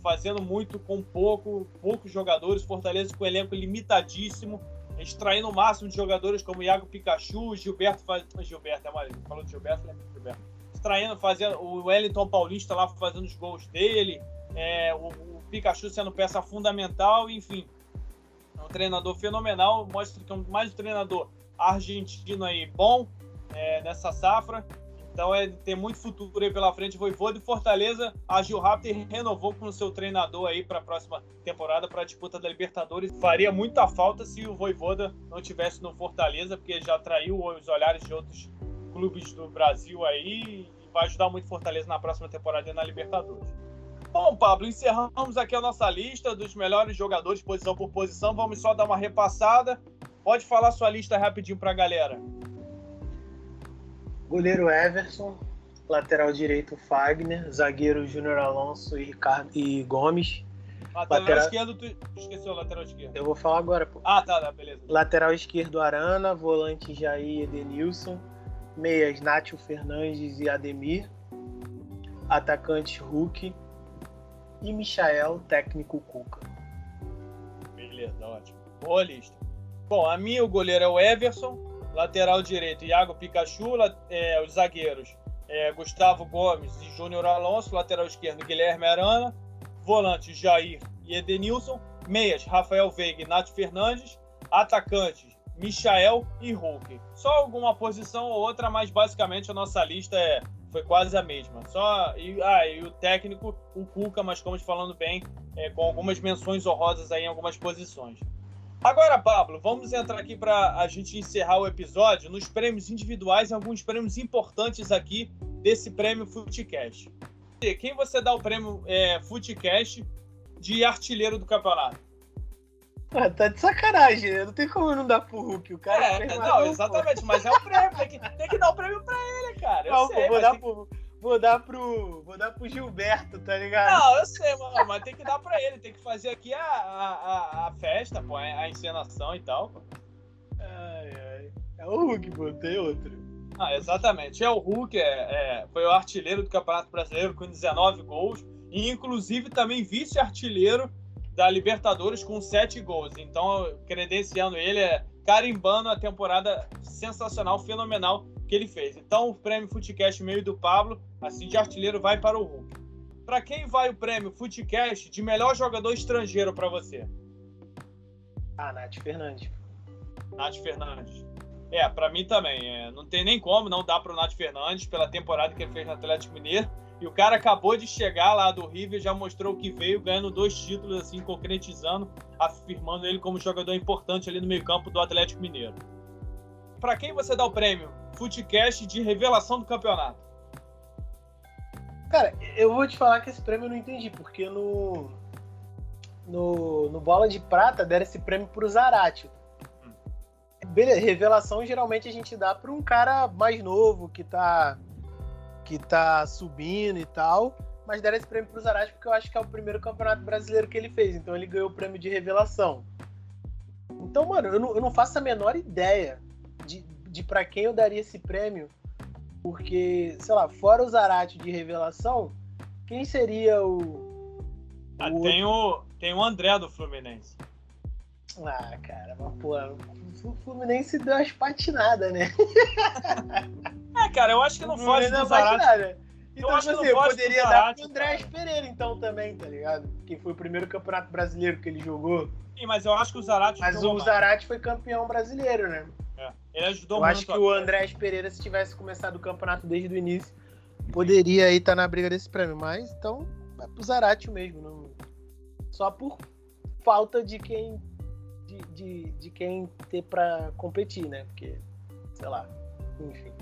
fazendo muito com pouco, poucos jogadores, Fortaleza com um elenco limitadíssimo, extraindo o máximo de jogadores como Iago Pikachu, Gilberto, Gilberto, é uma, falou de Gilberto, lembra Gilberto, extraindo, fazendo o Wellington Paulista lá fazendo os gols dele, é, o, o Pikachu sendo peça fundamental, enfim, é um treinador fenomenal, mostra que é mais um treinador argentino aí bom é, nessa safra. Então é tem muito futuro aí pela frente. Voivoda e Fortaleza agiu rápido e renovou com o seu treinador aí para a próxima temporada para a disputa da Libertadores. Faria muita falta se o Voivoda não tivesse no Fortaleza, porque já atraiu os olhares de outros clubes do Brasil aí e vai ajudar muito Fortaleza na próxima temporada na Libertadores. Bom, Pablo, encerramos aqui a nossa lista dos melhores jogadores, posição por posição. Vamos só dar uma repassada. Pode falar sua lista rapidinho para a galera. Goleiro Everson, lateral direito Fagner, zagueiro Júnior Alonso e, Ricardo, e Gomes. Lateral, lateral, esquerdo, tu esqueceu o lateral esquerdo. Eu vou falar agora, pô. Ah, tá, tá, beleza. Lateral esquerdo Arana, volante Jair Edenilson, meias Nátio Fernandes e Ademir, atacante Hulk e Michael, técnico Cuca. Beleza, ótimo. Boa lista. Bom, a minha, o goleiro é o Everson, lateral direito, Iago Pikachu, é, os zagueiros, é, Gustavo Gomes e Júnior Alonso, lateral esquerdo, Guilherme Arana, volante, Jair e Edenilson, meias, Rafael Veiga e Nath Fernandes, atacantes, Michael e Hulk. Só alguma posição ou outra, mas basicamente a nossa lista é, foi quase a mesma. Só e, ah, e o técnico, o Cuca, mas como falando bem, é, com algumas menções honrosas aí em algumas posições. Agora, Pablo, vamos entrar aqui para a gente encerrar o episódio nos prêmios individuais e alguns prêmios importantes aqui desse prêmio Footcast. Quem você dá o prêmio é, Footcast de artilheiro do campeonato? Ah, tá de sacanagem, né? Não tem como não dar pro Hulk. O cara é, não, exatamente, mas é o prêmio. Tem que, tem que dar o prêmio pra ele, cara. Eu não, sei, vou dar pro vou dar pro. Vou dar pro Gilberto, tá ligado? Não, eu sei, mano, mas tem que dar pra ele, tem que fazer aqui a, a, a festa, pô, a encenação e tal. Ai, ai. É o Hulk, pô, tem outro. Ah, exatamente. É o Hulk, é, é, foi o artilheiro do Campeonato Brasileiro com 19 gols. E inclusive também vice-artilheiro da Libertadores com 7 gols. Então, credenciando ele, é carimbando a temporada sensacional, fenomenal que ele fez. Então, o prêmio Footcast meio do Pablo, assim, de artilheiro, vai para o Hulk. Para quem vai o prêmio Footcast de melhor jogador estrangeiro para você? Ah, Nath Fernandes. Nath Fernandes. É, para mim também. É, não tem nem como não dar para o Nath Fernandes pela temporada que ele fez no Atlético Mineiro. E o cara acabou de chegar lá do River, já mostrou que veio, ganhando dois títulos, assim, concretizando, afirmando ele como jogador importante ali no meio-campo do Atlético Mineiro. Para quem você dá o prêmio? Footcast de revelação do campeonato. Cara, eu vou te falar que esse prêmio eu não entendi, porque no. No, no Bola de Prata deram esse prêmio pro Zarate. Hum. Beleza, revelação geralmente a gente dá para um cara mais novo que tá que tá subindo e tal, mas deram esse prêmio pro Zarate porque eu acho que é o primeiro campeonato brasileiro que ele fez, então ele ganhou o prêmio de revelação. Então, mano, eu não, eu não faço a menor ideia de, de para quem eu daria esse prêmio, porque, sei lá, fora o Zarate de revelação, quem seria o. Ah, tem, o tem o André do Fluminense. Ah, cara, mas pô, o Fluminense deu umas patinadas, né? é, cara, eu acho que não foge do Zarate. Então, tipo assim, eu poderia dar pro André Pereira, então, também, tá ligado? Que foi o primeiro campeonato brasileiro que ele jogou. Sim, mas eu acho que o Zarate. Mas o Zarate foi campeão brasileiro, né? Ele ajudou eu muito. acho que o Andrés Pereira, se tivesse começado o campeonato desde o início, poderia aí estar tá na briga desse prêmio. Mas então é pro Zarate mesmo. Não... Só por falta de quem. De, de, de quem ter para competir, né? Porque, sei lá, enfim.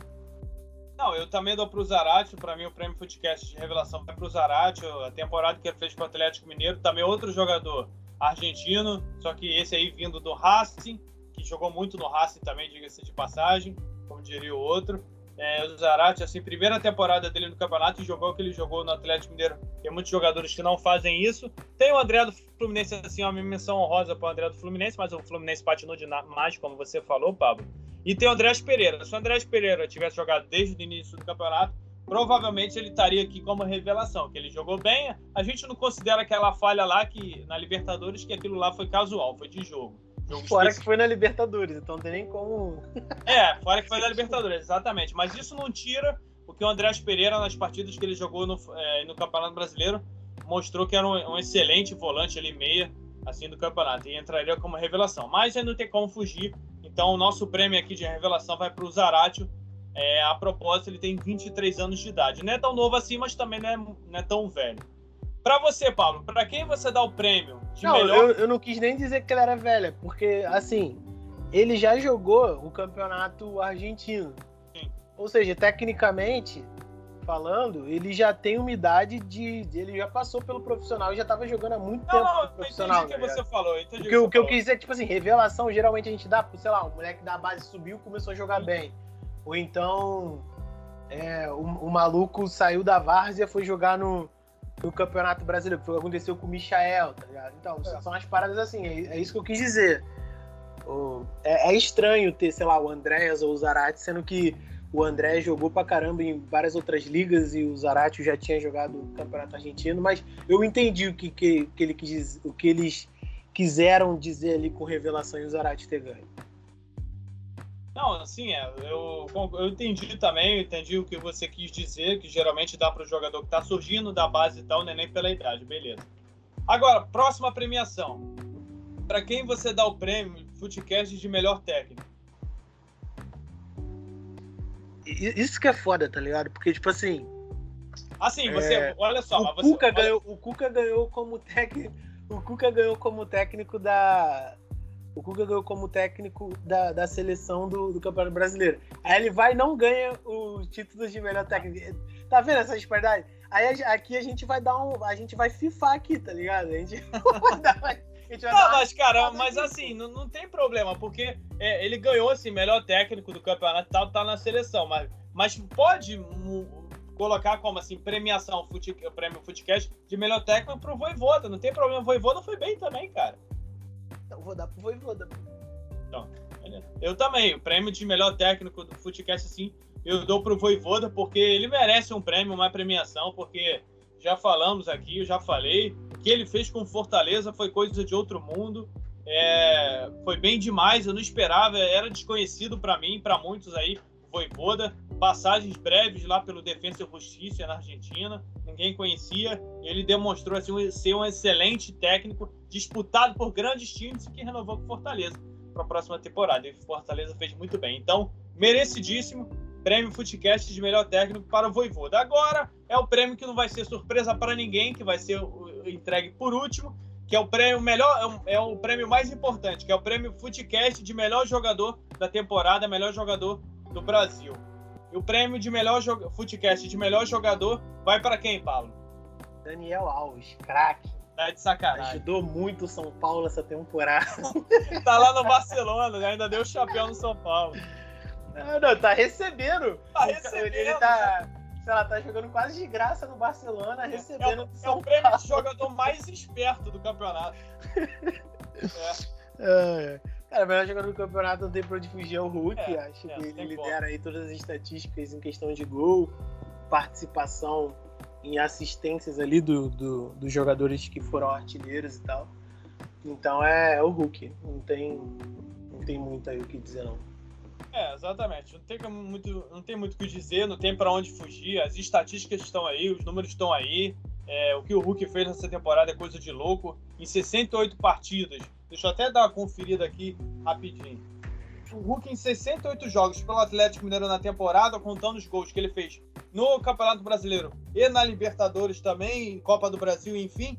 Não, eu também dou pro Zarate. Para mim, o prêmio Footcast de revelação vai pro Zarate. A temporada que ele fez com o Atlético Mineiro. Também outro jogador argentino, só que esse aí vindo do Racing que jogou muito no Racing também, diga-se de passagem, como diria o outro. É, o Zarate, assim, primeira temporada dele no campeonato e jogou o que ele jogou no Atlético Mineiro. Tem muitos jogadores que não fazem isso. Tem o André do Fluminense, assim, uma menção honrosa para o André do Fluminense, mas o Fluminense patinou demais, como você falou, Pablo. E tem o André Pereira. Se o André Pereira tivesse jogado desde o início do campeonato, provavelmente ele estaria aqui como revelação, que ele jogou bem. A gente não considera aquela falha lá que na Libertadores que aquilo lá foi casual, foi de jogo. Fora que foi na Libertadores, então não tem nem como. É, fora que foi na Libertadores, exatamente. Mas isso não tira o que o Andrés Pereira, nas partidas que ele jogou no, é, no Campeonato Brasileiro, mostrou que era um, um, excelente volante ali, meia, assim, do campeonato. E entraria como revelação. Mas aí não tem como fugir. Então o nosso prêmio aqui de revelação vai para o Zaratio, É, a propósito, ele tem 23 anos de idade. Não é tão novo assim, mas também não é, não é tão velho. Para você, Paulo, para quem você dá o prêmio não, melhor... eu, eu não quis nem dizer que ele era velho, porque, assim, ele já jogou o campeonato argentino. Sim. Ou seja, tecnicamente falando, ele já tem uma idade de. Ele já passou pelo profissional e já estava jogando há muito não, tempo. Não, profissional, entendi o que tá você falou. Entendi o que, o que eu quis dizer, tipo assim, revelação geralmente a gente dá, sei lá, um moleque da base subiu começou a jogar Sim. bem. Ou então é, o, o, maluco saiu da várzea foi jogar no, no Campeonato Brasileiro, que foi o que aconteceu com o Michael, tá ligado? Então, é. são as paradas assim, é, é, isso que eu quis dizer. O, é, é, estranho ter, sei lá, o Andréas ou o Zarate, sendo que o André jogou pra caramba em várias outras ligas e o Zarate já tinha jogado no Campeonato Argentino, mas eu entendi o que, que, que, ele quis, o que eles quiseram dizer ali com revelação e o Zarate ter ganho. Não, assim, é, eu, eu entendi também, eu entendi o que você quis dizer, que geralmente dá para o jogador que está surgindo da base e tal, não é nem pela idade, beleza. Agora, próxima premiação. Para quem você dá o prêmio Footcast de melhor técnico? Isso que é foda, tá ligado? Porque, tipo assim. Assim, você. É, olha só. O, você, Cuca olha... Ganhou, o Cuca ganhou como técnico. O Cuca ganhou como técnico da. O Cuca ganhou como técnico da, da seleção do, do Campeonato Brasileiro. Aí ele vai e não ganha o título de melhor técnico. Tá vendo essa disparidade? Aí aqui a gente vai dar um. A gente vai fifar aqui, tá ligado? A gente vai dar, não, mas, cara, mas assim, não, não tem problema, porque é, ele ganhou, assim, melhor técnico do campeonato tal, tá na seleção, mas, mas pode colocar como, assim, premiação, fute, prêmio Footcast de melhor técnico pro Voivoda, não tem problema, o Voivoda foi bem também, cara. Então, vou dar pro Voivoda. Então, eu também, o prêmio de melhor técnico do Footcast, assim, eu dou pro Voivoda, porque ele merece um prêmio, uma premiação, porque já falamos aqui, eu já falei, o que ele fez com Fortaleza foi coisa de outro mundo. É, foi bem demais, eu não esperava, era desconhecido para mim, para muitos aí, Voivoda. Passagens breves lá pelo Defensa e Justiça na Argentina, ninguém conhecia. Ele demonstrou assim, ser um excelente técnico, disputado por grandes times e que renovou com Fortaleza para a próxima temporada. E Fortaleza fez muito bem. Então, merecidíssimo prêmio Footcast de melhor técnico para o Voivoda. Agora é o prêmio que não vai ser surpresa para ninguém, que vai ser entregue por último, que é o prêmio melhor, é o prêmio mais importante, que é o prêmio Footcast de melhor jogador da temporada, melhor jogador do Brasil. E o prêmio de melhor Footcast de melhor jogador vai para quem, Paulo? Daniel Alves, craque. Tá de sacanagem. Ajudou muito o São Paulo essa temporada. tá lá no Barcelona, né? ainda deu o chapéu no São Paulo. Não, não, tá recebendo. Tá recebendo. Ele tá, sei lá, tá jogando quase de graça no Barcelona, é, recebendo. É, é o prêmio de jogador mais esperto do campeonato. é. é. Cara, o melhor jogador do campeonato não tem pra onde fugir é o Hulk. É, acho é, que ele lidera aí todas as estatísticas em questão de gol, participação em assistências ali do, do, dos jogadores que foram artilheiros e tal. Então é, é o Hulk. Não tem, não tem muito aí o que dizer, não. É, exatamente. Não tem muito, não tem muito o que dizer, não tem para onde fugir. As estatísticas estão aí, os números estão aí. É, o que o Hulk fez nessa temporada é coisa de louco. Em 68 partidas, deixa eu até dar uma conferida aqui rapidinho. O Hulk em 68 jogos pelo Atlético Mineiro na temporada, contando os gols que ele fez no Campeonato Brasileiro e na Libertadores também, Copa do Brasil, enfim,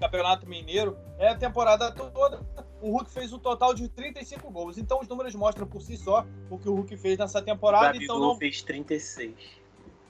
Campeonato Mineiro, é a temporada toda o Hulk fez um total de 35 gols. Então os números mostram por si só o que o Hulk fez nessa temporada. O Gabigol então não fez 36.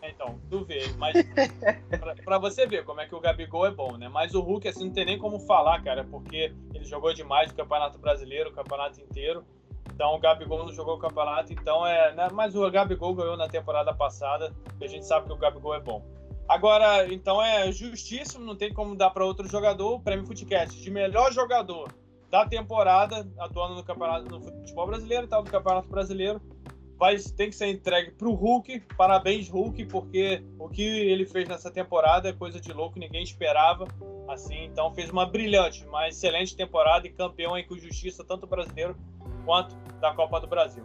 É, então, tu vê, mas pra, pra, você ver como é que o Gabigol é bom, né? Mas o Hulk, assim, não tem nem como falar, cara, porque ele jogou demais no Campeonato Brasileiro, o campeonato inteiro. Então o Gabigol não jogou o campeonato, então é. Né? Mas o Gabigol ganhou na temporada passada, e a gente sabe que o Gabigol é bom. Agora, então é justíssimo, não tem como dar para outro jogador o prêmio Footcast de melhor jogador da temporada, atuando no campeonato no futebol brasileiro e tal, do Campeonato Brasileiro. Vai, tem que ser entregue para o Hulk. Parabéns, Hulk, porque o que ele fez nessa temporada é coisa de louco, ninguém esperava. Assim, então fez uma brilhante, uma excelente temporada e campeão aí com justiça, tanto brasileiro quanto da Copa do Brasil.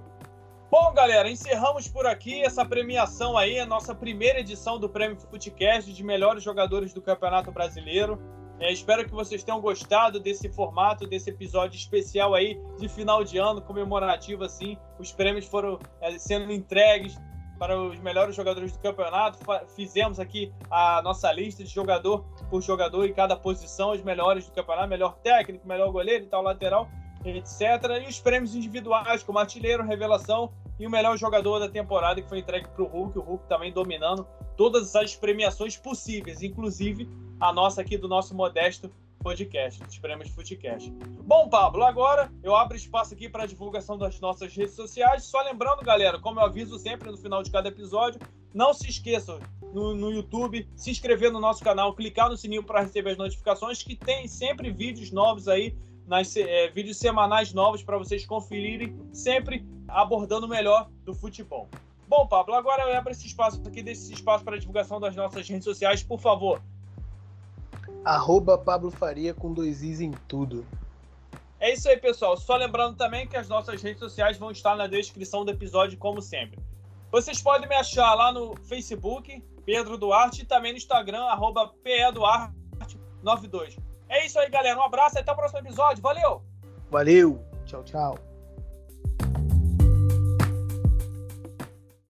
Bom, galera, encerramos por aqui essa premiação aí, a nossa primeira edição do Prêmio Footcast de melhores jogadores do Campeonato Brasileiro. É, espero que vocês tenham gostado desse formato, desse episódio especial aí de final de ano, comemorativo assim. Os prêmios foram é, sendo entregues para os melhores jogadores do campeonato. Fizemos aqui a nossa lista de jogador por jogador em cada posição, os melhores do campeonato, melhor técnico, melhor goleiro e tal, lateral, etc. E os prêmios individuais, como artilheiro, revelação e o melhor jogador da temporada que foi entregue para o Hulk. O Hulk também dominando todas as premiações possíveis, inclusive a nossa aqui do nosso modesto podcast, dos prêmios Footcast. Bom, Pablo, agora eu abro espaço aqui para divulgação das nossas redes sociais. Só lembrando, galera, como eu aviso sempre no final de cada episódio, não se esqueçam no, no YouTube, se inscrever no nosso canal, clicar no sininho para receber as notificações, que tem sempre vídeos novos aí, nas, é, vídeos semanais novos para vocês conferirem, sempre abordando o melhor do futebol. Bom, Pablo, agora eu abro esse espaço aqui, desse espaço para divulgação das nossas redes sociais, por favor. Arroba Pablo Faria com dois Is em tudo. É isso aí, pessoal. Só lembrando também que as nossas redes sociais vão estar na descrição do episódio, como sempre. Vocês podem me achar lá no Facebook, Pedro Duarte, e também no Instagram, arroba PEDuarte92. É isso aí, galera. Um abraço e até o próximo episódio. Valeu! Valeu! Tchau, tchau.